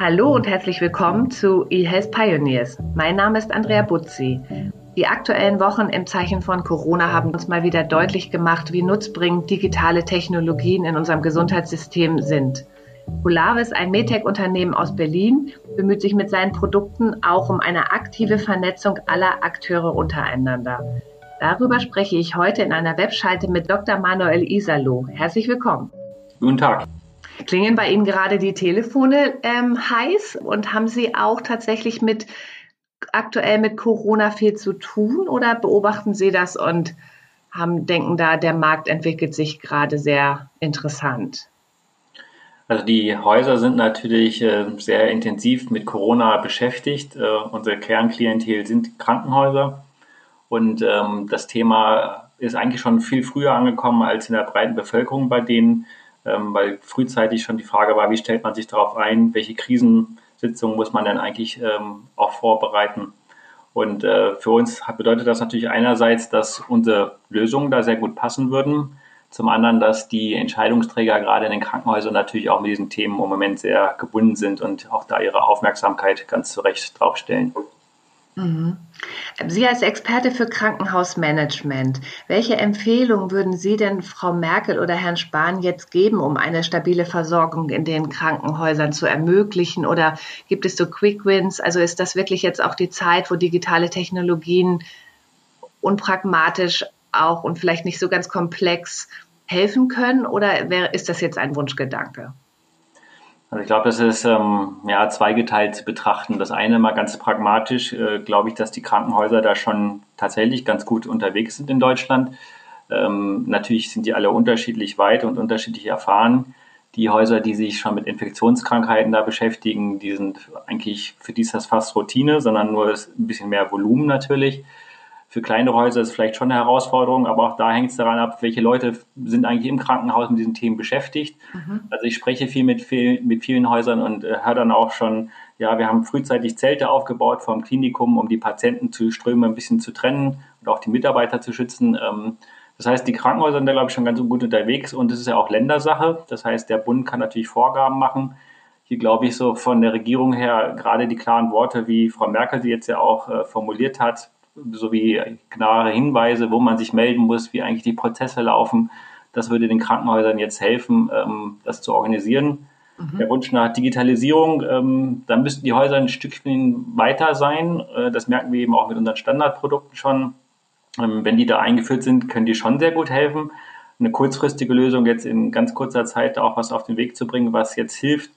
Hallo und herzlich willkommen zu eHealth Pioneers. Mein Name ist Andrea Butzi. Die aktuellen Wochen im Zeichen von Corona haben uns mal wieder deutlich gemacht, wie nutzbringend digitale Technologien in unserem Gesundheitssystem sind. Polaris, ein Medtech-Unternehmen aus Berlin, bemüht sich mit seinen Produkten auch um eine aktive Vernetzung aller Akteure untereinander. Darüber spreche ich heute in einer Webschalte mit Dr. Manuel Isalo. Herzlich willkommen. Guten Tag. Klingen bei Ihnen gerade die Telefone ähm, heiß und haben Sie auch tatsächlich mit aktuell mit Corona viel zu tun oder beobachten Sie das und haben, denken da, der Markt entwickelt sich gerade sehr interessant? Also die Häuser sind natürlich äh, sehr intensiv mit Corona beschäftigt. Äh, unsere Kernklientel sind Krankenhäuser und ähm, das Thema ist eigentlich schon viel früher angekommen als in der breiten Bevölkerung bei denen ähm, weil frühzeitig schon die Frage war, wie stellt man sich darauf ein, welche Krisensitzungen muss man denn eigentlich ähm, auch vorbereiten. Und äh, für uns bedeutet das natürlich einerseits, dass unsere Lösungen da sehr gut passen würden. Zum anderen, dass die Entscheidungsträger gerade in den Krankenhäusern natürlich auch mit diesen Themen im Moment sehr gebunden sind und auch da ihre Aufmerksamkeit ganz zu Recht draufstellen. Mhm. Sie als Experte für Krankenhausmanagement, welche Empfehlungen würden Sie denn Frau Merkel oder Herrn Spahn jetzt geben, um eine stabile Versorgung in den Krankenhäusern zu ermöglichen? Oder gibt es so Quick Wins? Also ist das wirklich jetzt auch die Zeit, wo digitale Technologien unpragmatisch auch und vielleicht nicht so ganz komplex helfen können? Oder ist das jetzt ein Wunschgedanke? Also ich glaube, das ist ähm, ja zweigeteilt zu betrachten. Das eine mal ganz pragmatisch, äh, glaube ich, dass die Krankenhäuser da schon tatsächlich ganz gut unterwegs sind in Deutschland. Ähm, natürlich sind die alle unterschiedlich weit und unterschiedlich erfahren. Die Häuser, die sich schon mit Infektionskrankheiten da beschäftigen, die sind eigentlich, für die ist das fast Routine, sondern nur ein bisschen mehr Volumen natürlich. Für kleinere Häuser ist es vielleicht schon eine Herausforderung, aber auch da hängt es daran ab, welche Leute sind eigentlich im Krankenhaus mit diesen Themen beschäftigt. Mhm. Also ich spreche viel mit, viel, mit vielen Häusern und äh, höre dann auch schon, ja, wir haben frühzeitig Zelte aufgebaut vom Klinikum, um die Patienten zu Ströme ein bisschen zu trennen und auch die Mitarbeiter zu schützen. Ähm, das heißt, die Krankenhäuser sind da, glaube ich, schon ganz gut unterwegs und es ist ja auch Ländersache. Das heißt, der Bund kann natürlich Vorgaben machen. Hier glaube ich so von der Regierung her gerade die klaren Worte, wie Frau Merkel sie jetzt ja auch äh, formuliert hat, sowie klare Hinweise, wo man sich melden muss, wie eigentlich die Prozesse laufen. Das würde den Krankenhäusern jetzt helfen, ähm, das zu organisieren. Mhm. Der Wunsch nach Digitalisierung, ähm, da müssten die Häuser ein Stückchen weiter sein. Äh, das merken wir eben auch mit unseren Standardprodukten schon. Ähm, wenn die da eingeführt sind, können die schon sehr gut helfen. Eine kurzfristige Lösung jetzt in ganz kurzer Zeit auch was auf den Weg zu bringen, was jetzt hilft,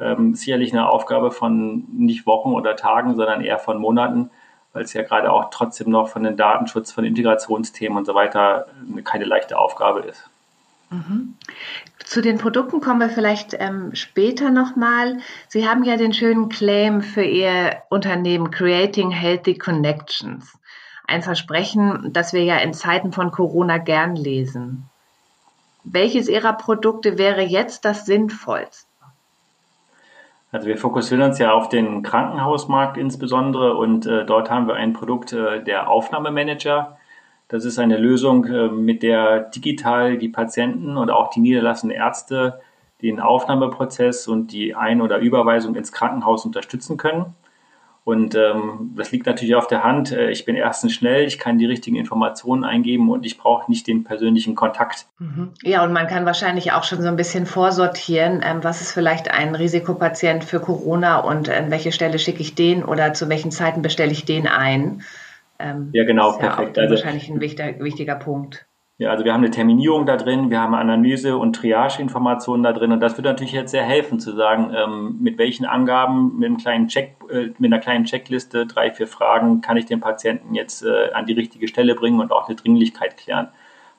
ähm, sicherlich eine Aufgabe von nicht Wochen oder Tagen, sondern eher von Monaten weil es ja gerade auch trotzdem noch von den Datenschutz, von Integrationsthemen und so weiter keine leichte Aufgabe ist. Mhm. Zu den Produkten kommen wir vielleicht ähm, später nochmal. Sie haben ja den schönen Claim für Ihr Unternehmen Creating Healthy Connections. Ein Versprechen, das wir ja in Zeiten von Corona gern lesen. Welches Ihrer Produkte wäre jetzt das sinnvollste? Also wir fokussieren uns ja auf den Krankenhausmarkt insbesondere und äh, dort haben wir ein Produkt, äh, der Aufnahmemanager. Das ist eine Lösung, äh, mit der digital die Patienten und auch die niederlassenden Ärzte den Aufnahmeprozess und die Ein- oder Überweisung ins Krankenhaus unterstützen können. Und ähm, das liegt natürlich auf der Hand. Äh, ich bin erstens schnell, ich kann die richtigen Informationen eingeben und ich brauche nicht den persönlichen Kontakt. Mhm. Ja, und man kann wahrscheinlich auch schon so ein bisschen vorsortieren, ähm, was ist vielleicht ein Risikopatient für Corona und an welche Stelle schicke ich den oder zu welchen Zeiten bestelle ich den ein. Ähm, ja, genau, perfekt. Ja also, wahrscheinlich ein wichtiger, wichtiger Punkt. Ja, also wir haben eine Terminierung da drin, wir haben Analyse und Triage-Informationen da drin und das wird natürlich jetzt sehr helfen zu sagen, ähm, mit welchen Angaben, mit einem kleinen Check, äh, mit einer kleinen Checkliste, drei, vier Fragen, kann ich den Patienten jetzt äh, an die richtige Stelle bringen und auch eine Dringlichkeit klären.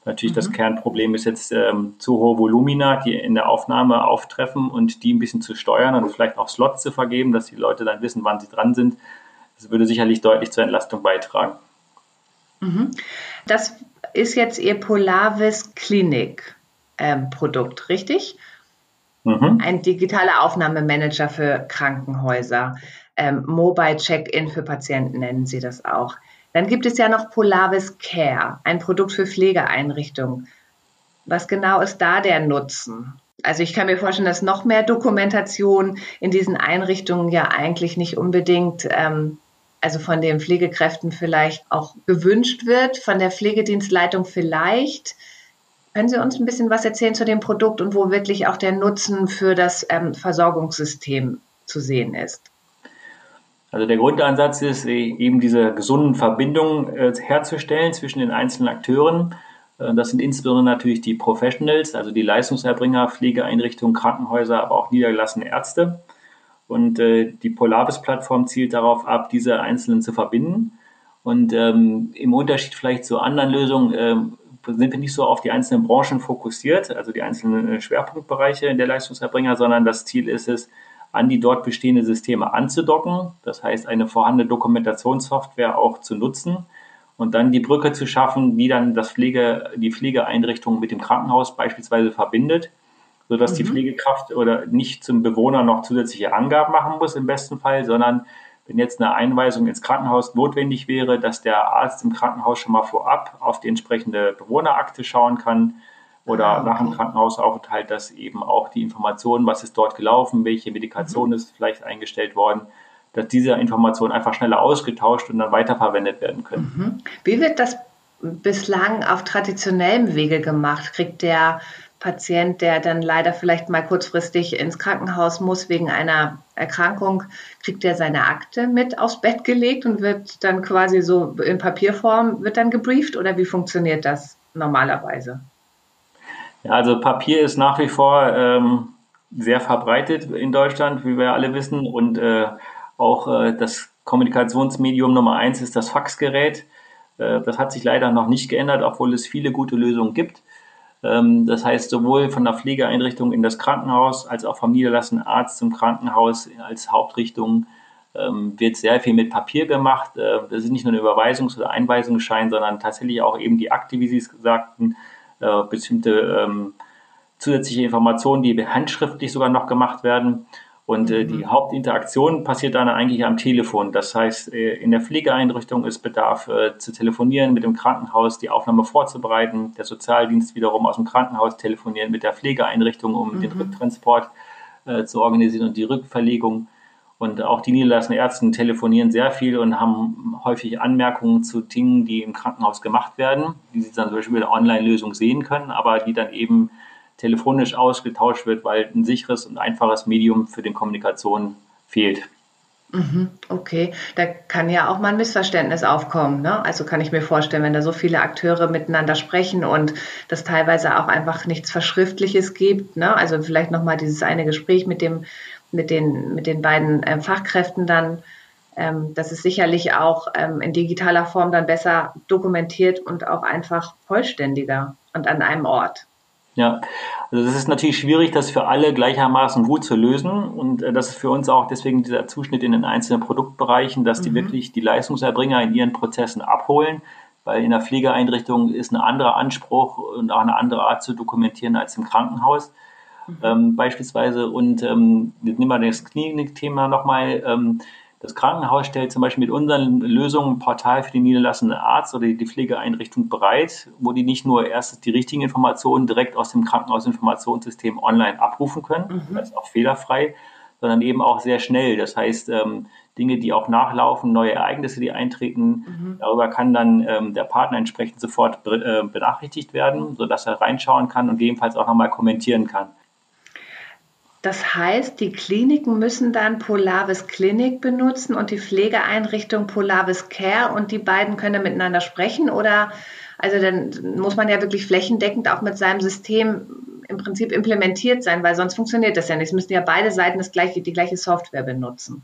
Natürlich mhm. das Kernproblem ist jetzt ähm, zu hohe Volumina, die in der Aufnahme auftreffen und die ein bisschen zu steuern und vielleicht auch Slots zu vergeben, dass die Leute dann wissen, wann sie dran sind. Das würde sicherlich deutlich zur Entlastung beitragen. Mhm. Das ist jetzt Ihr Polavis Klinik ähm, Produkt, richtig? Mhm. Ein digitaler Aufnahmemanager für Krankenhäuser. Ähm, Mobile Check-in für Patienten nennen Sie das auch. Dann gibt es ja noch Polavis Care, ein Produkt für Pflegeeinrichtungen. Was genau ist da der Nutzen? Also ich kann mir vorstellen, dass noch mehr Dokumentation in diesen Einrichtungen ja eigentlich nicht unbedingt, ähm, also von den Pflegekräften vielleicht auch gewünscht wird, von der Pflegedienstleitung vielleicht. Können Sie uns ein bisschen was erzählen zu dem Produkt und wo wirklich auch der Nutzen für das ähm, Versorgungssystem zu sehen ist? Also der Grundansatz ist eben diese gesunden Verbindungen äh, herzustellen zwischen den einzelnen Akteuren äh, das sind insbesondere natürlich die Professionals, also die Leistungserbringer, Pflegeeinrichtungen, Krankenhäuser, aber auch niedergelassene Ärzte. Und äh, die Polaris-Plattform zielt darauf ab, diese Einzelnen zu verbinden. Und ähm, im Unterschied vielleicht zu anderen Lösungen äh, sind wir nicht so auf die einzelnen Branchen fokussiert, also die einzelnen äh, Schwerpunktbereiche der Leistungserbringer, sondern das Ziel ist es, an die dort bestehenden Systeme anzudocken. Das heißt, eine vorhandene Dokumentationssoftware auch zu nutzen und dann die Brücke zu schaffen, die dann das Pflege, die Pflegeeinrichtung mit dem Krankenhaus beispielsweise verbindet, sodass mhm. die Pflegekraft oder nicht zum Bewohner noch zusätzliche Angaben machen muss im besten Fall, sondern wenn jetzt eine Einweisung ins Krankenhaus notwendig wäre, dass der Arzt im Krankenhaus schon mal vorab auf die entsprechende Bewohnerakte schauen kann oder ah, okay. nach dem Krankenhausaufenthalt, dass eben auch die Informationen, was ist dort gelaufen, welche Medikation mhm. ist vielleicht eingestellt worden, dass diese Informationen einfach schneller ausgetauscht und dann weiterverwendet werden können. Mhm. Wie wird das bislang auf traditionellem Wege gemacht? Kriegt der Patient, der dann leider vielleicht mal kurzfristig ins Krankenhaus muss wegen einer Erkrankung, kriegt er seine Akte mit aufs Bett gelegt und wird dann quasi so in Papierform, wird dann gebrieft oder wie funktioniert das normalerweise? Ja, also Papier ist nach wie vor ähm, sehr verbreitet in Deutschland, wie wir alle wissen und äh, auch äh, das Kommunikationsmedium Nummer eins ist das Faxgerät. Äh, das hat sich leider noch nicht geändert, obwohl es viele gute Lösungen gibt. Ähm, das heißt, sowohl von der Pflegeeinrichtung in das Krankenhaus als auch vom niederlassenen Arzt zum Krankenhaus als Hauptrichtung ähm, wird sehr viel mit Papier gemacht. Äh, das ist nicht nur ein Überweisungs- oder Einweisungsschein, sondern tatsächlich auch eben die Akte, wie Sie es sagten, äh, bestimmte ähm, zusätzliche Informationen, die handschriftlich sogar noch gemacht werden. Und äh, die mhm. Hauptinteraktion passiert dann eigentlich am Telefon. Das heißt, äh, in der Pflegeeinrichtung ist Bedarf äh, zu telefonieren mit dem Krankenhaus, die Aufnahme vorzubereiten. Der Sozialdienst wiederum aus dem Krankenhaus telefonieren mit der Pflegeeinrichtung, um mhm. den Rücktransport äh, zu organisieren und die Rückverlegung. Und auch die niedergelassenen Ärzte telefonieren sehr viel und haben häufig Anmerkungen zu Dingen, die im Krankenhaus gemacht werden, die sie dann zum Beispiel in der Online-Lösung sehen können, aber die dann eben telefonisch ausgetauscht wird, weil ein sicheres und einfaches Medium für die Kommunikation fehlt. Mhm, okay, da kann ja auch mal ein Missverständnis aufkommen. Ne? Also kann ich mir vorstellen, wenn da so viele Akteure miteinander sprechen und das teilweise auch einfach nichts Verschriftliches gibt. Ne? Also vielleicht nochmal dieses eine Gespräch mit, dem, mit, den, mit den beiden äh, Fachkräften dann. Ähm, das ist sicherlich auch ähm, in digitaler Form dann besser dokumentiert und auch einfach vollständiger und an einem Ort. Ja, also das ist natürlich schwierig, das für alle gleichermaßen gut zu lösen. Und äh, das ist für uns auch deswegen dieser Zuschnitt in den einzelnen Produktbereichen, dass die mhm. wirklich die Leistungserbringer in ihren Prozessen abholen. Weil in der Pflegeeinrichtung ist ein anderer Anspruch und auch eine andere Art zu dokumentieren als im Krankenhaus. Mhm. Ähm, beispielsweise. Und ähm, nehmen wir das Klinikthema nochmal. Ähm, das Krankenhaus stellt zum Beispiel mit unseren Lösungen ein Portal für den niederlassenden Arzt oder die Pflegeeinrichtung bereit, wo die nicht nur erst die richtigen Informationen direkt aus dem Krankenhausinformationssystem online abrufen können, mhm. das ist auch fehlerfrei, sondern eben auch sehr schnell. Das heißt, ähm, Dinge, die auch nachlaufen, neue Ereignisse, die eintreten, mhm. darüber kann dann ähm, der Partner entsprechend sofort äh, benachrichtigt werden, sodass er reinschauen kann und gegebenenfalls auch nochmal kommentieren kann. Das heißt, die Kliniken müssen dann Polavis Clinic benutzen und die Pflegeeinrichtung Polavis Care und die beiden können miteinander sprechen oder also dann muss man ja wirklich flächendeckend auch mit seinem System im Prinzip implementiert sein, weil sonst funktioniert das ja nicht. Es müssen ja beide Seiten das gleiche, die gleiche Software benutzen.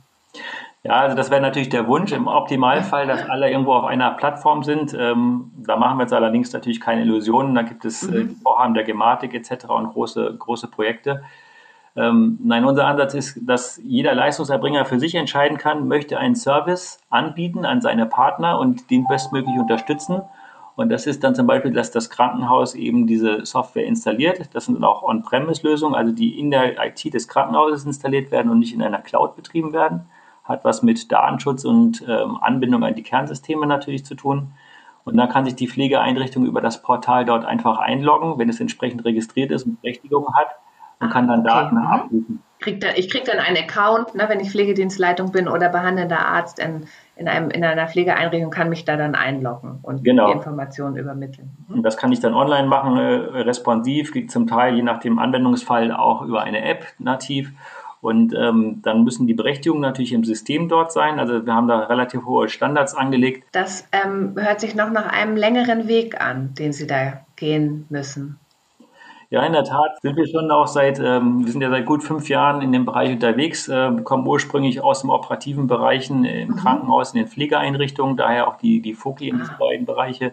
Ja, also das wäre natürlich der Wunsch im Optimalfall, dass alle irgendwo auf einer Plattform sind. Ähm, da machen wir jetzt allerdings natürlich keine Illusionen. Da gibt es äh, mhm. Vorhaben der Gematik etc. und große, große Projekte. Ähm, nein, unser Ansatz ist, dass jeder Leistungserbringer für sich entscheiden kann, möchte einen Service anbieten an seine Partner und den bestmöglich unterstützen. Und das ist dann zum Beispiel, dass das Krankenhaus eben diese Software installiert. Das sind auch On-Premise-Lösungen, also die in der IT des Krankenhauses installiert werden und nicht in einer Cloud betrieben werden. Hat was mit Datenschutz und ähm, Anbindung an die Kernsysteme natürlich zu tun. Und dann kann sich die Pflegeeinrichtung über das Portal dort einfach einloggen, wenn es entsprechend registriert ist und Berechtigung hat und kann dann okay. Daten mhm. abrufen. Krieg dann, ich kriege dann einen Account, ne, wenn ich Pflegedienstleitung bin oder behandelnder Arzt in, in, einem, in einer Pflegeeinrichtung, kann mich da dann einloggen und genau. die Informationen übermitteln. Mhm. Und das kann ich dann online machen, äh, responsiv, zum Teil je nach dem Anwendungsfall auch über eine App nativ. Und ähm, dann müssen die Berechtigungen natürlich im System dort sein. Also wir haben da relativ hohe Standards angelegt. Das ähm, hört sich noch nach einem längeren Weg an, den Sie da gehen müssen. Ja, in der Tat sind wir schon auch seit, ähm, wir sind ja seit gut fünf Jahren in dem Bereich unterwegs, äh, kommen ursprünglich aus dem operativen Bereichen im mhm. Krankenhaus, in den Pflegeeinrichtungen, daher auch die, die FOKI in diesen beiden Bereiche.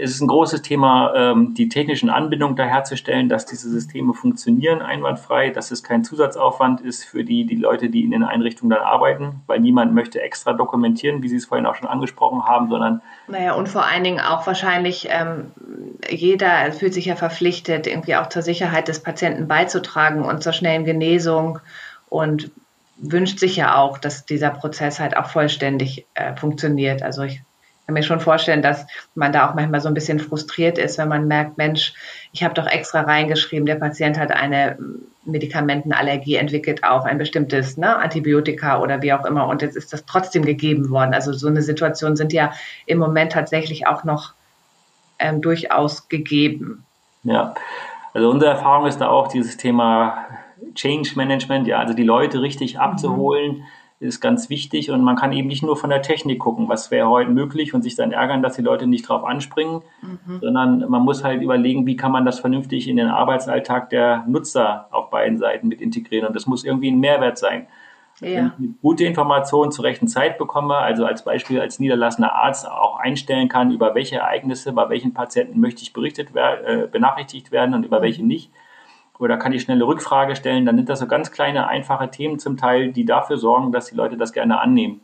Es ist ein großes Thema, ähm, die technischen Anbindungen da herzustellen, dass diese Systeme funktionieren einwandfrei, dass es kein Zusatzaufwand ist für die, die Leute, die in den Einrichtungen dann arbeiten, weil niemand möchte extra dokumentieren, wie Sie es vorhin auch schon angesprochen haben, sondern. Naja, und vor allen Dingen auch wahrscheinlich ähm, jeder fühlt sich ja verpflichtet, irgendwie auch zur Sicherheit des Patienten beizutragen und zur schnellen Genesung und wünscht sich ja auch, dass dieser Prozess halt auch vollständig äh, funktioniert. Also ich kann mir schon vorstellen, dass man da auch manchmal so ein bisschen frustriert ist, wenn man merkt, Mensch, ich habe doch extra reingeschrieben, der Patient hat eine Medikamentenallergie entwickelt auf ein bestimmtes ne, Antibiotika oder wie auch immer und jetzt ist das trotzdem gegeben worden. Also so eine Situation sind ja im Moment tatsächlich auch noch ähm, durchaus gegeben. Ja, also unsere Erfahrung ist da auch dieses Thema Change Management, ja, also die Leute richtig mhm. abzuholen. Mhm ist ganz wichtig und man kann eben nicht nur von der Technik gucken, was wäre heute möglich und sich dann ärgern, dass die Leute nicht drauf anspringen, mhm. sondern man muss halt überlegen, wie kann man das vernünftig in den Arbeitsalltag der Nutzer auf beiden Seiten mit integrieren und das muss irgendwie ein Mehrwert sein. Ja. Wenn ich gute Informationen zur rechten Zeit bekomme, also als Beispiel als niederlassender Arzt auch einstellen kann, über welche Ereignisse bei welchen Patienten möchte ich berichtet äh, benachrichtigt werden und über mhm. welche nicht, oder kann ich schnell eine Rückfrage stellen, dann sind das so ganz kleine, einfache Themen zum Teil, die dafür sorgen, dass die Leute das gerne annehmen.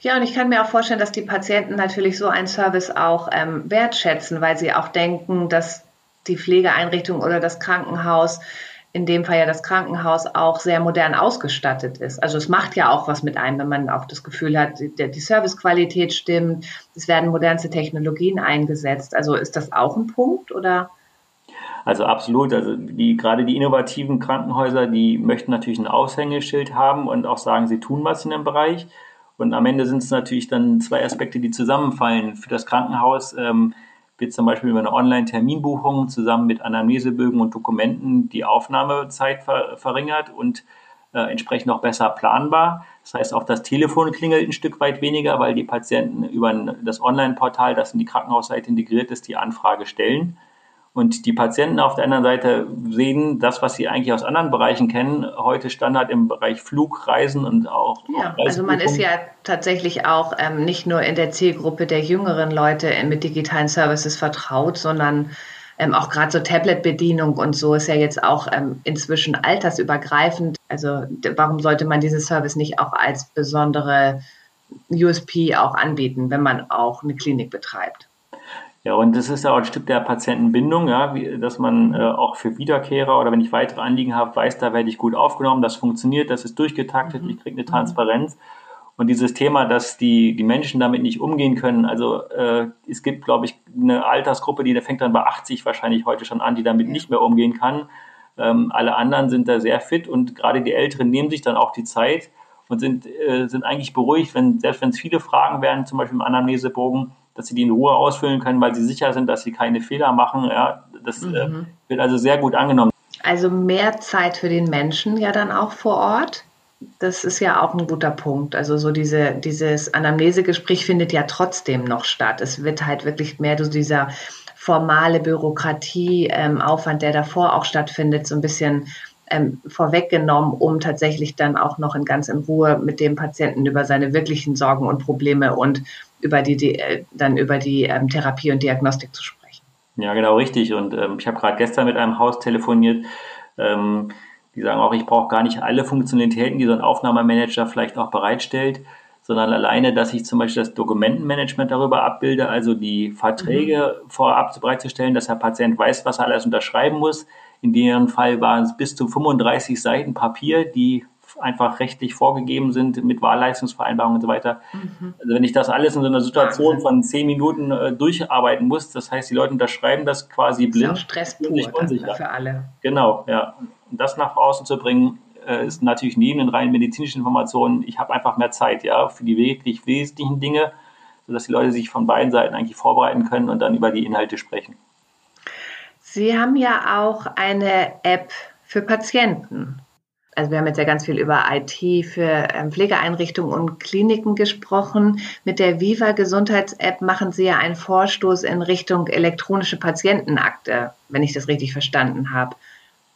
Ja, und ich kann mir auch vorstellen, dass die Patienten natürlich so einen Service auch ähm, wertschätzen, weil sie auch denken, dass die Pflegeeinrichtung oder das Krankenhaus, in dem Fall ja das Krankenhaus, auch sehr modern ausgestattet ist. Also es macht ja auch was mit einem, wenn man auch das Gefühl hat, die, die Servicequalität stimmt, es werden modernste Technologien eingesetzt. Also ist das auch ein Punkt oder? Also absolut. Also die, gerade die innovativen Krankenhäuser, die möchten natürlich ein Aushängeschild haben und auch sagen, sie tun was in dem Bereich. Und am Ende sind es natürlich dann zwei Aspekte, die zusammenfallen. Für das Krankenhaus ähm, wird zum Beispiel über eine Online-Terminbuchung zusammen mit Anamnesebögen und Dokumenten die Aufnahmezeit ver verringert und äh, entsprechend auch besser planbar. Das heißt, auch das Telefon klingelt ein Stück weit weniger, weil die Patienten über das Online-Portal, das in die Krankenhausseite integriert ist, die Anfrage stellen. Und die Patienten auf der anderen Seite sehen das, was sie eigentlich aus anderen Bereichen kennen, heute Standard im Bereich Flugreisen und auch. Ja, also man ist ja tatsächlich auch ähm, nicht nur in der Zielgruppe der jüngeren Leute mit digitalen Services vertraut, sondern ähm, auch gerade so Tablet-Bedienung und so ist ja jetzt auch ähm, inzwischen altersübergreifend. Also warum sollte man diesen Service nicht auch als besondere USP auch anbieten, wenn man auch eine Klinik betreibt? Ja, und das ist ja auch ein Stück der Patientenbindung, ja, wie, dass man äh, auch für Wiederkehrer oder wenn ich weitere Anliegen habe, weiß, da werde ich gut aufgenommen, das funktioniert, das ist durchgetaktet, mhm. ich kriege eine Transparenz. Und dieses Thema, dass die, die Menschen damit nicht umgehen können, also äh, es gibt, glaube ich, eine Altersgruppe, die fängt dann bei 80 wahrscheinlich heute schon an, die damit nicht mehr umgehen kann. Ähm, alle anderen sind da sehr fit und gerade die Älteren nehmen sich dann auch die Zeit und sind, äh, sind eigentlich beruhigt, wenn, selbst wenn es viele Fragen werden, zum Beispiel im Anamnesebogen, dass sie die in Ruhe ausfüllen können, weil sie sicher sind, dass sie keine Fehler machen. Ja, das äh, mhm. äh, wird also sehr gut angenommen. Also mehr Zeit für den Menschen ja dann auch vor Ort. Das ist ja auch ein guter Punkt. Also so diese, dieses Anamnesegespräch findet ja trotzdem noch statt. Es wird halt wirklich mehr so dieser formale Bürokratie, ähm, der davor auch stattfindet, so ein bisschen ähm, vorweggenommen, um tatsächlich dann auch noch in ganz in Ruhe mit dem Patienten über seine wirklichen Sorgen und Probleme und über die, die äh, dann über die ähm, Therapie und Diagnostik zu sprechen. Ja, genau richtig. Und ähm, ich habe gerade gestern mit einem Haus telefoniert. Ähm, die sagen auch, ich brauche gar nicht alle Funktionalitäten, die so ein Aufnahmemanager vielleicht auch bereitstellt, sondern alleine, dass ich zum Beispiel das Dokumentenmanagement darüber abbilde, also die Verträge mhm. vorab bereitzustellen, dass der Patient weiß, was er alles unterschreiben muss. In deren Fall waren es bis zu 35 Seiten Papier, die einfach rechtlich vorgegeben sind mit Wahlleistungsvereinbarungen und so weiter. Mhm. Also wenn ich das alles in so einer Situation von zehn Minuten äh, durcharbeiten muss, das heißt, die Leute unterschreiben das quasi blind. Das ist Stress pur für alle. Genau, ja. Und das nach außen zu bringen, äh, ist natürlich neben den rein medizinischen Informationen, ich habe einfach mehr Zeit, ja, für die wirklich wesentlichen Dinge, sodass die Leute sich von beiden Seiten eigentlich vorbereiten können und dann über die Inhalte sprechen. Sie haben ja auch eine App für Patienten. Also wir haben jetzt ja ganz viel über IT für ähm, Pflegeeinrichtungen und Kliniken gesprochen. Mit der Viva Gesundheits-App machen Sie ja einen Vorstoß in Richtung elektronische Patientenakte, wenn ich das richtig verstanden habe.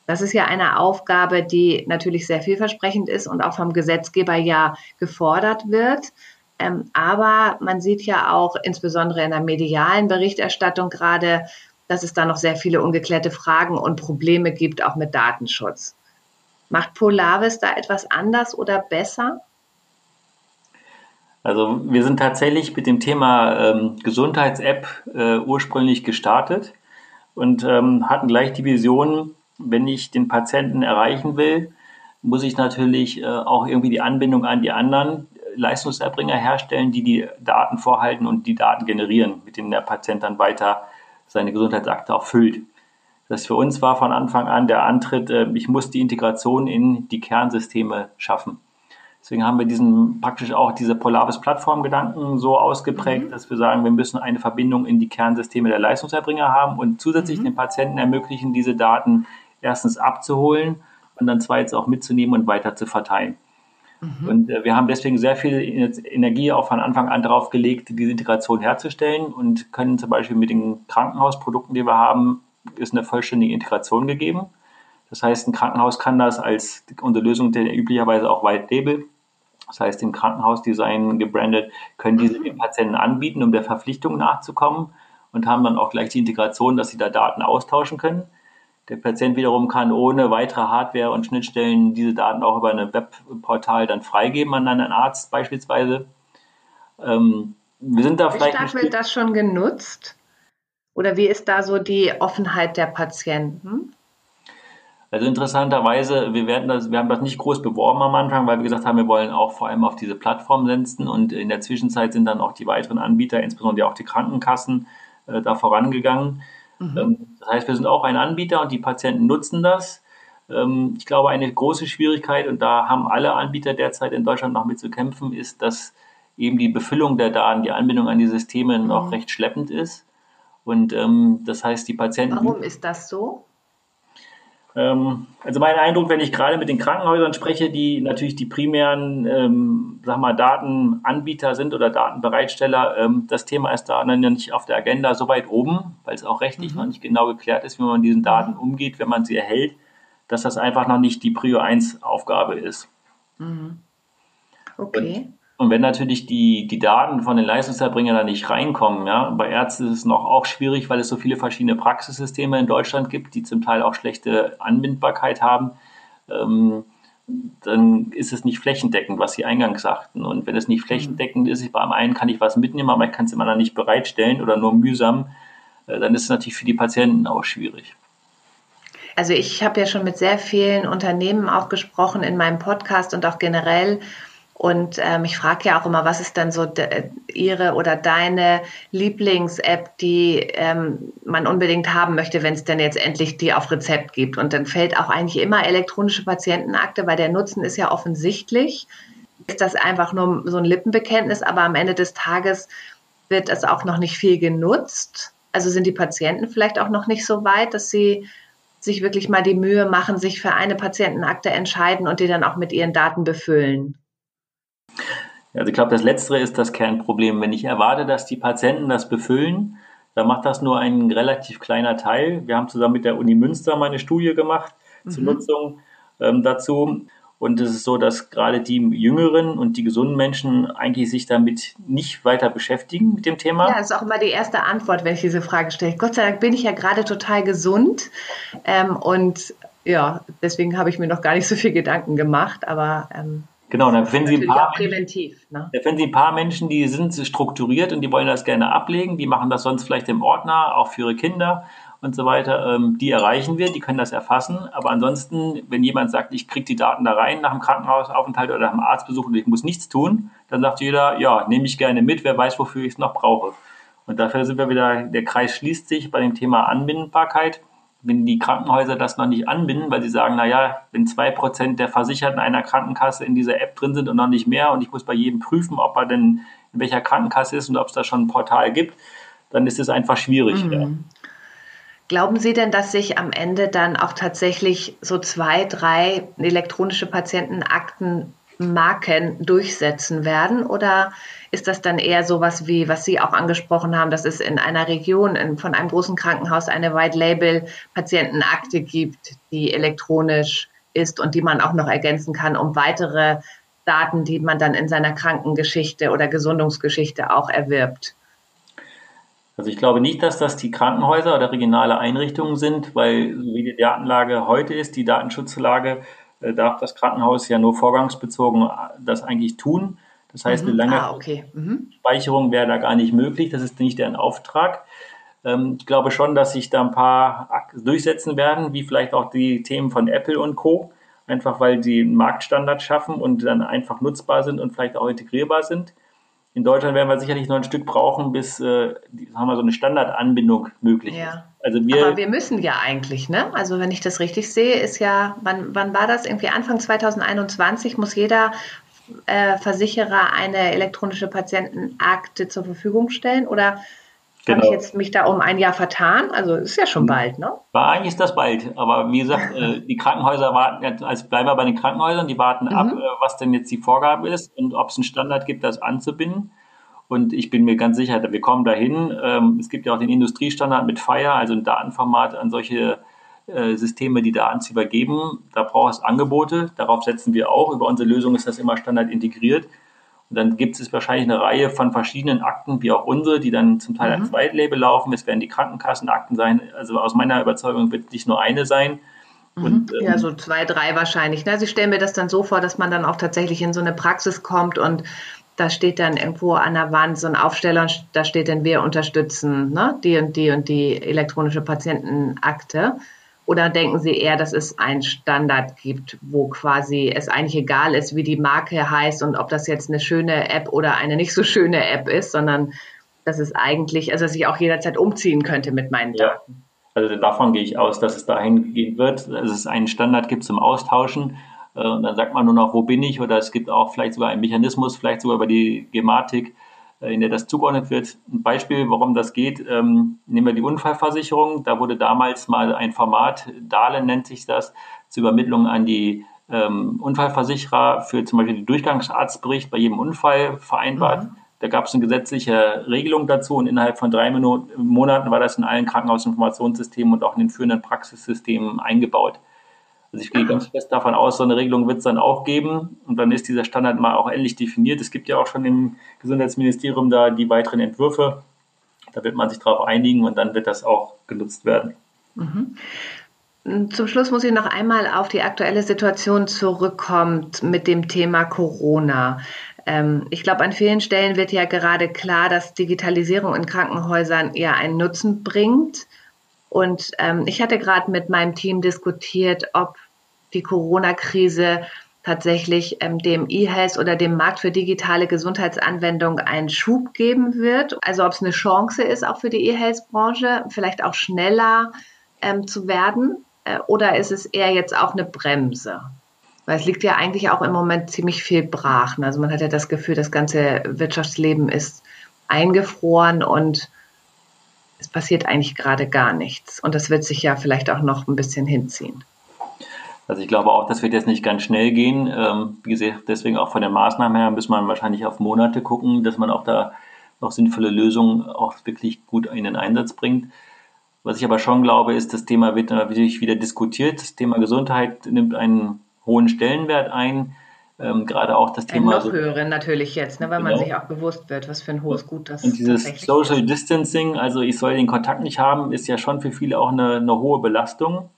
Das ist ja eine Aufgabe, die natürlich sehr vielversprechend ist und auch vom Gesetzgeber ja gefordert wird. Ähm, aber man sieht ja auch insbesondere in der medialen Berichterstattung gerade, dass es da noch sehr viele ungeklärte Fragen und Probleme gibt, auch mit Datenschutz. Macht Polaris da etwas anders oder besser? Also wir sind tatsächlich mit dem Thema ähm, Gesundheits-App äh, ursprünglich gestartet und ähm, hatten gleich die Vision, wenn ich den Patienten erreichen will, muss ich natürlich äh, auch irgendwie die Anbindung an die anderen Leistungserbringer herstellen, die die Daten vorhalten und die Daten generieren, mit denen der Patient dann weiter seine Gesundheitsakte auch füllt. Das für uns war von Anfang an der Antritt, äh, ich muss die Integration in die Kernsysteme schaffen. Deswegen haben wir diesen praktisch auch diese Polaris-Plattform-Gedanken so ausgeprägt, mhm. dass wir sagen, wir müssen eine Verbindung in die Kernsysteme der Leistungserbringer haben und zusätzlich mhm. den Patienten ermöglichen, diese Daten erstens abzuholen und dann zweitens auch mitzunehmen und weiter zu verteilen. Mhm. Und äh, wir haben deswegen sehr viel Energie auch von Anfang an darauf gelegt, diese Integration herzustellen und können zum Beispiel mit den Krankenhausprodukten, die wir haben, ist eine vollständige Integration gegeben. Das heißt, ein Krankenhaus kann das als unsere Lösung der üblicherweise auch White Label, das heißt im Krankenhausdesign gebrandet, können diese den Patienten anbieten, um der Verpflichtung nachzukommen und haben dann auch gleich die Integration, dass sie da Daten austauschen können. Der Patient wiederum kann ohne weitere Hardware und Schnittstellen diese Daten auch über ein Webportal dann freigeben an einen Arzt beispielsweise. Ähm, wir sind da wie vielleicht. Wie stark wird das schon genutzt? Oder wie ist da so die Offenheit der Patienten? Also interessanterweise, wir werden das, wir haben das nicht groß beworben am Anfang, weil wir gesagt haben, wir wollen auch vor allem auf diese Plattform setzen und in der Zwischenzeit sind dann auch die weiteren Anbieter, insbesondere auch die Krankenkassen, äh, da vorangegangen. Mhm. Ähm, das heißt, wir sind auch ein Anbieter und die Patienten nutzen das. Ähm, ich glaube, eine große Schwierigkeit, und da haben alle Anbieter derzeit in Deutschland noch mit zu kämpfen, ist, dass eben die Befüllung der Daten, die Anbindung an die Systeme mhm. noch recht schleppend ist. Und ähm, das heißt, die Patienten. Warum ist das so? Ähm, also mein Eindruck, wenn ich gerade mit den Krankenhäusern spreche, die natürlich die primären, ähm, sag mal, Datenanbieter sind oder Datenbereitsteller, ähm, das Thema ist da dann nicht auf der Agenda so weit oben, weil es auch rechtlich mhm. noch nicht genau geklärt ist, wie man mit diesen Daten umgeht, wenn man sie erhält, dass das einfach noch nicht die Prio 1 Aufgabe ist. Mhm. Okay. Und und wenn natürlich die, die Daten von den Leistungserbringern da nicht reinkommen, ja, bei Ärzten ist es noch auch schwierig, weil es so viele verschiedene Praxissysteme in Deutschland gibt, die zum Teil auch schlechte Anbindbarkeit haben, ähm, dann ist es nicht flächendeckend, was Sie eingangs sagten. Und wenn es nicht flächendeckend ist, beim einen kann ich was mitnehmen, aber ich kann es immer dann nicht bereitstellen oder nur mühsam, äh, dann ist es natürlich für die Patienten auch schwierig. Also ich habe ja schon mit sehr vielen Unternehmen auch gesprochen in meinem Podcast und auch generell und ähm, ich frage ja auch immer, was ist denn so de, Ihre oder deine Lieblings-App, die ähm, man unbedingt haben möchte, wenn es denn jetzt endlich die auf Rezept gibt? Und dann fällt auch eigentlich immer elektronische Patientenakte, weil der Nutzen ist ja offensichtlich. Ist das einfach nur so ein Lippenbekenntnis, aber am Ende des Tages wird es auch noch nicht viel genutzt. Also sind die Patienten vielleicht auch noch nicht so weit, dass sie sich wirklich mal die Mühe machen, sich für eine Patientenakte entscheiden und die dann auch mit ihren Daten befüllen. Also ich glaube, das Letztere ist das Kernproblem. Wenn ich erwarte, dass die Patienten das befüllen, dann macht das nur ein relativ kleiner Teil. Wir haben zusammen mit der Uni Münster mal eine Studie gemacht mhm. zur Nutzung ähm, dazu. Und es ist so, dass gerade die jüngeren und die gesunden Menschen eigentlich sich damit nicht weiter beschäftigen mit dem Thema. Ja, das ist auch immer die erste Antwort, wenn ich diese Frage stelle. Gott sei Dank bin ich ja gerade total gesund. Ähm, und ja, deswegen habe ich mir noch gar nicht so viel Gedanken gemacht. Aber ähm, Genau, dann finden Sie ein paar präventiv. Ne? Da finden Sie ein paar Menschen, die sind strukturiert und die wollen das gerne ablegen. Die machen das sonst vielleicht im Ordner, auch für ihre Kinder und so weiter. Ähm, die erreichen wir, die können das erfassen. Aber ansonsten, wenn jemand sagt, ich kriege die Daten da rein nach dem Krankenhausaufenthalt oder nach dem Arztbesuch und ich muss nichts tun, dann sagt jeder, ja, nehme ich gerne mit, wer weiß, wofür ich es noch brauche. Und dafür sind wir wieder, der Kreis schließt sich bei dem Thema Anbindbarkeit. Wenn die Krankenhäuser das noch nicht anbinden, weil sie sagen, naja, wenn zwei Prozent der Versicherten einer Krankenkasse in dieser App drin sind und noch nicht mehr und ich muss bei jedem prüfen, ob er denn in welcher Krankenkasse ist und ob es da schon ein Portal gibt, dann ist es einfach schwierig. Mhm. Ja. Glauben Sie denn, dass sich am Ende dann auch tatsächlich so zwei, drei elektronische Patientenakten Marken durchsetzen werden? Oder ist das dann eher sowas wie, was Sie auch angesprochen haben, dass es in einer Region in, von einem großen Krankenhaus eine White Label Patientenakte gibt, die elektronisch ist und die man auch noch ergänzen kann, um weitere Daten, die man dann in seiner Krankengeschichte oder Gesundungsgeschichte auch erwirbt? Also ich glaube nicht, dass das die Krankenhäuser oder regionale Einrichtungen sind, weil wie die Datenlage heute ist, die Datenschutzlage, darf das Krankenhaus ja nur vorgangsbezogen äh, das eigentlich tun. Das heißt, mhm. eine lange ah, okay. mhm. Speicherung wäre da gar nicht möglich. Das ist nicht deren Auftrag. Ähm, ich glaube schon, dass sich da ein paar durchsetzen werden, wie vielleicht auch die Themen von Apple und Co. Einfach weil sie einen Marktstandard schaffen und dann einfach nutzbar sind und vielleicht auch integrierbar sind. In Deutschland werden wir sicherlich noch ein Stück brauchen, bis äh, sagen wir, so eine Standardanbindung möglich ja. ist. Also wir, Aber wir müssen ja eigentlich, ne? Also wenn ich das richtig sehe, ist ja, wann, wann war das? Irgendwie Anfang 2021 muss jeder äh, Versicherer eine elektronische Patientenakte zur Verfügung stellen oder Genau. Habe ich jetzt mich da um ein Jahr vertan? Also ist ja schon bald, ne? War eigentlich ist das bald. Aber wie gesagt, äh, die Krankenhäuser warten, also bleiben wir bei den Krankenhäusern, die warten mhm. ab, äh, was denn jetzt die Vorgabe ist und ob es einen Standard gibt, das anzubinden. Und ich bin mir ganz sicher, wir kommen dahin. Ähm, es gibt ja auch den Industriestandard mit FIRE, also ein Datenformat an solche äh, Systeme, die Daten zu übergeben. Da braucht es Angebote. Darauf setzen wir auch. Über unsere Lösung ist das immer Standard integriert. Und dann gibt es wahrscheinlich eine Reihe von verschiedenen Akten, wie auch unsere, die dann zum Teil mhm. als White Label laufen. Es werden die Krankenkassenakten sein. Also aus meiner Überzeugung wird es nicht nur eine sein. Mhm. Und, ähm, ja, so zwei, drei wahrscheinlich. Ne? Also ich stelle mir das dann so vor, dass man dann auch tatsächlich in so eine Praxis kommt und da steht dann irgendwo an der Wand so ein Aufsteller und da steht dann, wir unterstützen ne? die und die und die elektronische Patientenakte. Oder denken Sie eher, dass es einen Standard gibt, wo quasi es eigentlich egal ist, wie die Marke heißt und ob das jetzt eine schöne App oder eine nicht so schöne App ist, sondern dass es eigentlich, also dass ich auch jederzeit umziehen könnte mit meinen ja. Daten. Also davon gehe ich aus, dass es dahin gehen wird, dass es einen Standard gibt zum Austauschen. Äh, und dann sagt man nur noch, wo bin ich? Oder es gibt auch vielleicht sogar einen Mechanismus, vielleicht sogar über die Gematik, äh, in der das zugeordnet wird. Ein Beispiel, warum das geht, ähm, nehmen wir die Unfallversicherung. Da wurde damals mal ein Format, Darlehen nennt sich das, zur Übermittlung an die ähm, Unfallversicherer für zum Beispiel den Durchgangsarztbericht bei jedem Unfall vereinbart. Mhm. Da gab es eine gesetzliche Regelung dazu und innerhalb von drei Monaten war das in allen Krankenhausinformationssystemen und auch in den führenden Praxissystemen eingebaut. Also ich gehe ganz fest davon aus, so eine Regelung wird es dann auch geben und dann ist dieser Standard mal auch endlich definiert. Es gibt ja auch schon im Gesundheitsministerium da die weiteren Entwürfe. Da wird man sich darauf einigen und dann wird das auch genutzt werden. Mhm. Zum Schluss muss ich noch einmal auf die aktuelle Situation zurückkommen mit dem Thema Corona. Ähm, ich glaube, an vielen Stellen wird ja gerade klar, dass Digitalisierung in Krankenhäusern ja einen Nutzen bringt. Und ähm, ich hatte gerade mit meinem Team diskutiert, ob die Corona-Krise tatsächlich ähm, dem E-Health oder dem Markt für digitale Gesundheitsanwendungen einen Schub geben wird. Also ob es eine Chance ist, auch für die E-Health-Branche, vielleicht auch schneller ähm, zu werden. Äh, oder ist es eher jetzt auch eine Bremse? Weil es liegt ja eigentlich auch im Moment ziemlich viel brach. Also man hat ja das Gefühl, das ganze Wirtschaftsleben ist eingefroren und es passiert eigentlich gerade gar nichts. Und das wird sich ja vielleicht auch noch ein bisschen hinziehen. Also ich glaube auch, das wird jetzt nicht ganz schnell gehen. Ähm, wie gesagt, deswegen auch von der Maßnahme her muss man wahrscheinlich auf Monate gucken, dass man auch da noch sinnvolle Lösungen auch wirklich gut in den Einsatz bringt. Was ich aber schon glaube, ist, das Thema wird natürlich wieder diskutiert. Das Thema Gesundheit nimmt einen hohen Stellenwert ein. Ähm, gerade auch das Thema. Ein noch höheren natürlich jetzt, ne, weil genau. man sich auch bewusst wird, was für ein hohes Gut das ist. Und dieses Social ist. Distancing, also ich soll den Kontakt nicht haben, ist ja schon für viele auch eine, eine hohe Belastung.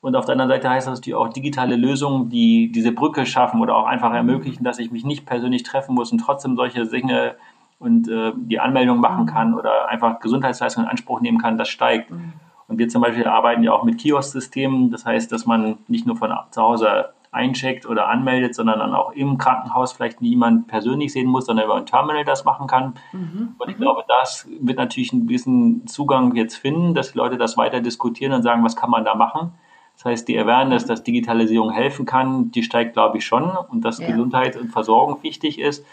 Und auf der anderen Seite heißt das natürlich auch digitale Lösungen, die diese Brücke schaffen oder auch einfach ermöglichen, dass ich mich nicht persönlich treffen muss und trotzdem solche Dinge und äh, die Anmeldung machen mhm. kann oder einfach Gesundheitsleistungen in Anspruch nehmen kann, das steigt. Mhm. Und wir zum Beispiel arbeiten ja auch mit Kiosk-Systemen. Das heißt, dass man nicht nur von zu Hause eincheckt oder anmeldet, sondern dann auch im Krankenhaus vielleicht niemand persönlich sehen muss, sondern über ein Terminal das machen kann. Mhm. Und ich mhm. glaube, das wird natürlich ein bisschen Zugang jetzt finden, dass die Leute das weiter diskutieren und sagen, was kann man da machen. Das heißt, die Awareness, dass Digitalisierung helfen kann, die steigt, glaube ich, schon und dass ja. Gesundheit und Versorgung wichtig ist.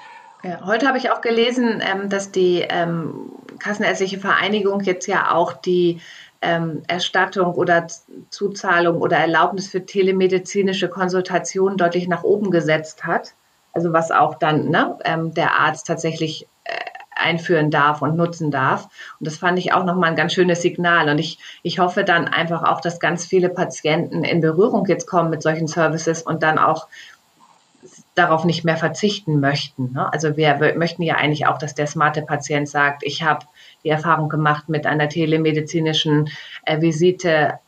Ja, heute habe ich auch gelesen, ähm, dass die ähm, Kassenärztliche Vereinigung jetzt ja auch die ähm, Erstattung oder Zuzahlung oder Erlaubnis für telemedizinische Konsultationen deutlich nach oben gesetzt hat. Also was auch dann ne, der Arzt tatsächlich einführen darf und nutzen darf. Und das fand ich auch nochmal ein ganz schönes Signal. Und ich, ich hoffe dann einfach auch, dass ganz viele Patienten in Berührung jetzt kommen mit solchen Services und dann auch darauf nicht mehr verzichten möchten. Ne? Also wir, möchten ja eigentlich auch, dass der smarte Patient sagt, ich habe die Erfahrung gemacht mit einer telemedizinischen äh, Visite.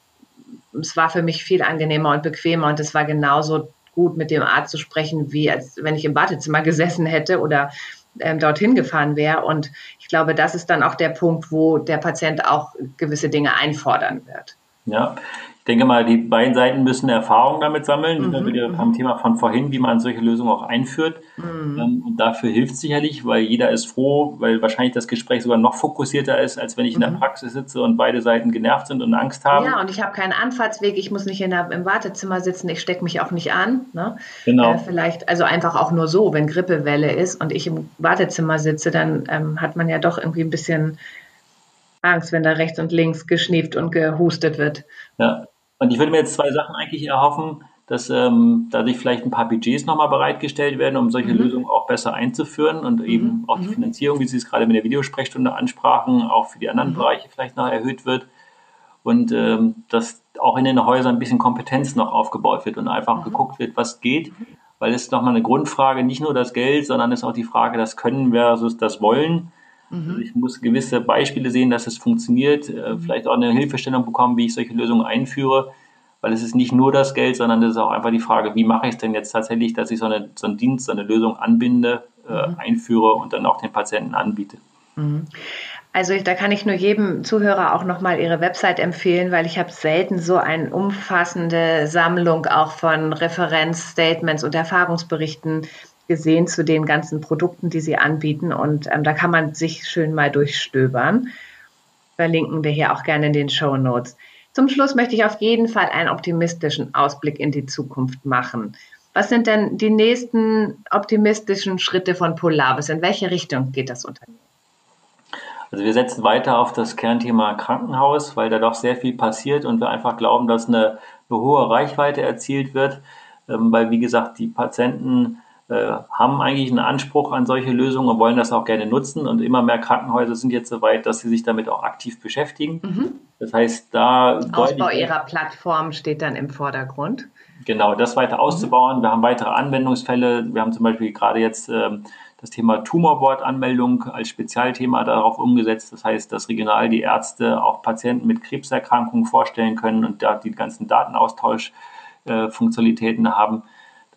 Es war für mich viel angenehmer und bequemer und es war genauso gut, mit dem Arzt zu sprechen, wie als wenn ich im Wartezimmer gesessen hätte oder ähm, dorthin gefahren wäre. Und ich glaube, das ist dann auch der Punkt, wo der Patient auch gewisse Dinge einfordern wird. Ja, denke mal, die beiden Seiten müssen Erfahrung damit sammeln. Mhm. Da wieder beim Thema von vorhin, wie man solche Lösungen auch einführt. Mhm. Ähm, und dafür hilft es sicherlich, weil jeder ist froh, weil wahrscheinlich das Gespräch sogar noch fokussierter ist, als wenn ich in der mhm. Praxis sitze und beide Seiten genervt sind und Angst haben. Ja, und ich habe keinen Anfahrtsweg, ich muss nicht in der, im Wartezimmer sitzen, ich stecke mich auch nicht an. Ne? Genau. Äh, vielleicht, also einfach auch nur so, wenn Grippewelle ist und ich im Wartezimmer sitze, dann ähm, hat man ja doch irgendwie ein bisschen Angst, wenn da rechts und links geschnieft und gehustet wird. Ja, und ich würde mir jetzt zwei Sachen eigentlich erhoffen, dass ähm, dadurch vielleicht ein paar Budgets nochmal bereitgestellt werden, um solche mhm. Lösungen auch besser einzuführen und eben mhm. auch die mhm. Finanzierung, wie Sie es gerade mit der Videosprechstunde ansprachen, auch für die anderen mhm. Bereiche vielleicht noch erhöht wird. Und ähm, dass auch in den Häusern ein bisschen Kompetenz noch aufgebaut wird und einfach geguckt wird, was geht. Weil es ist nochmal eine Grundfrage, nicht nur das Geld, sondern es ist auch die Frage, das Können versus das Wollen. Mhm. Also ich muss gewisse Beispiele sehen, dass es funktioniert, äh, mhm. vielleicht auch eine Hilfestellung bekommen, wie ich solche Lösungen einführe, weil es ist nicht nur das Geld, sondern es ist auch einfach die Frage, wie mache ich es denn jetzt tatsächlich, dass ich so, eine, so einen Dienst, so eine Lösung anbinde, äh, mhm. einführe und dann auch den Patienten anbiete. Mhm. Also da kann ich nur jedem Zuhörer auch nochmal Ihre Website empfehlen, weil ich habe selten so eine umfassende Sammlung auch von Referenzstatements und Erfahrungsberichten gesehen zu den ganzen Produkten, die sie anbieten. Und ähm, da kann man sich schön mal durchstöbern. Verlinken wir hier auch gerne in den Show Notes. Zum Schluss möchte ich auf jeden Fall einen optimistischen Ausblick in die Zukunft machen. Was sind denn die nächsten optimistischen Schritte von Polaris? In welche Richtung geht das Unternehmen? Also wir setzen weiter auf das Kernthema Krankenhaus, weil da doch sehr viel passiert und wir einfach glauben, dass eine, eine hohe Reichweite erzielt wird, ähm, weil wie gesagt die Patienten haben eigentlich einen Anspruch an solche Lösungen und wollen das auch gerne nutzen. Und immer mehr Krankenhäuser sind jetzt so weit, dass sie sich damit auch aktiv beschäftigen. Mhm. Das heißt, da. Ausbau ihrer Plattform steht dann im Vordergrund. Genau, das weiter mhm. auszubauen. Mhm. Wir haben weitere Anwendungsfälle. Wir haben zum Beispiel gerade jetzt ähm, das Thema Tumorboard-Anmeldung als Spezialthema darauf umgesetzt. Das heißt, dass regional die Ärzte auch Patienten mit Krebserkrankungen vorstellen können und da die ganzen Datenaustausch-Funktionalitäten äh, haben.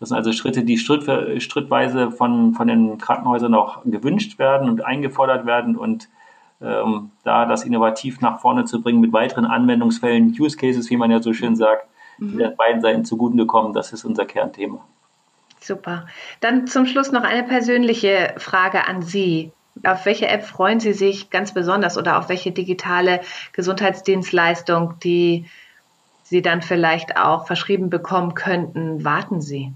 Das sind also Schritte, die schrittweise von, von den Krankenhäusern auch gewünscht werden und eingefordert werden und ähm, da das innovativ nach vorne zu bringen mit weiteren Anwendungsfällen, Use Cases, wie man ja so schön sagt, mhm. die den beiden Seiten zugute kommen, das ist unser Kernthema. Super. Dann zum Schluss noch eine persönliche Frage an Sie. Auf welche App freuen Sie sich ganz besonders oder auf welche digitale Gesundheitsdienstleistung, die Sie dann vielleicht auch verschrieben bekommen könnten, warten Sie?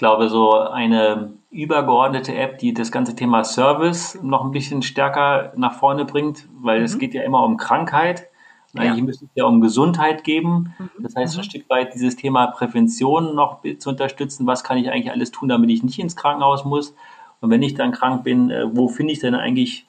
Glaube, so eine übergeordnete App, die das ganze Thema Service noch ein bisschen stärker nach vorne bringt, weil mhm. es geht ja immer um Krankheit. Ja. Eigentlich müsste es ja um Gesundheit geben. Mhm. Das heißt, mhm. ein Stück weit dieses Thema Prävention noch zu unterstützen. Was kann ich eigentlich alles tun, damit ich nicht ins Krankenhaus muss? Und wenn ich dann krank bin, äh, wo finde ich denn eigentlich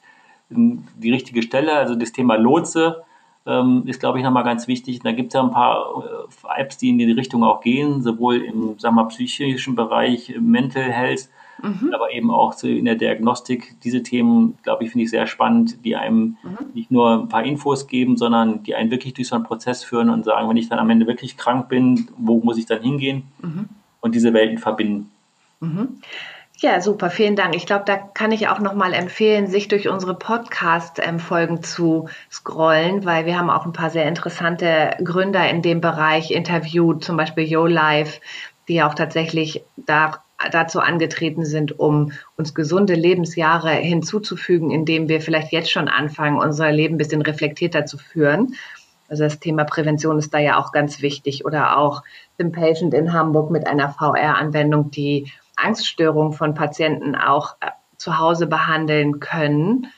ähm, die richtige Stelle? Also das Thema Lotse ähm, ist, glaube ich, nochmal ganz wichtig. Da gibt es ja ein paar äh, Apps, die in die Richtung auch gehen, sowohl im sagen wir, psychischen Bereich, Mental Health, mhm. aber eben auch in der Diagnostik. Diese Themen, glaube ich, finde ich sehr spannend, die einem mhm. nicht nur ein paar Infos geben, sondern die einen wirklich durch so einen Prozess führen und sagen, wenn ich dann am Ende wirklich krank bin, wo muss ich dann hingehen? Mhm. Und diese Welten verbinden. Ja, super, vielen Dank. Ich glaube, da kann ich auch nochmal empfehlen, sich durch unsere Podcast-Folgen zu scrollen, weil wir haben auch ein paar sehr interessante Gründer in dem Bereich interviewt, zum Beispiel YoLife, die auch tatsächlich da, dazu angetreten sind, um uns gesunde Lebensjahre hinzuzufügen, indem wir vielleicht jetzt schon anfangen, unser Leben ein bisschen reflektierter zu führen. Also das Thema Prävention ist da ja auch ganz wichtig. Oder auch Patient in Hamburg mit einer VR-Anwendung, die Angststörungen von Patienten auch äh, zu Hause behandeln können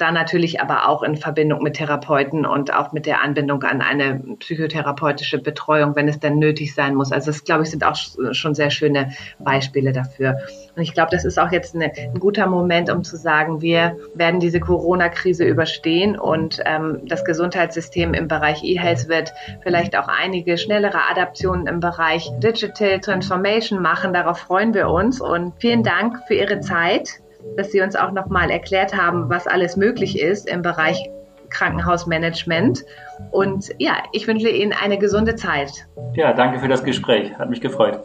dann natürlich aber auch in Verbindung mit Therapeuten und auch mit der Anbindung an eine psychotherapeutische Betreuung, wenn es denn nötig sein muss. Also das, glaube ich, sind auch schon sehr schöne Beispiele dafür. Und ich glaube, das ist auch jetzt eine, ein guter Moment, um zu sagen, wir werden diese Corona-Krise überstehen und ähm, das Gesundheitssystem im Bereich E-Health wird vielleicht auch einige schnellere Adaptionen im Bereich Digital Transformation machen. Darauf freuen wir uns und vielen Dank für Ihre Zeit dass Sie uns auch nochmal erklärt haben, was alles möglich ist im Bereich Krankenhausmanagement. Und ja, ich wünsche Ihnen eine gesunde Zeit. Ja, danke für das Gespräch. Hat mich gefreut.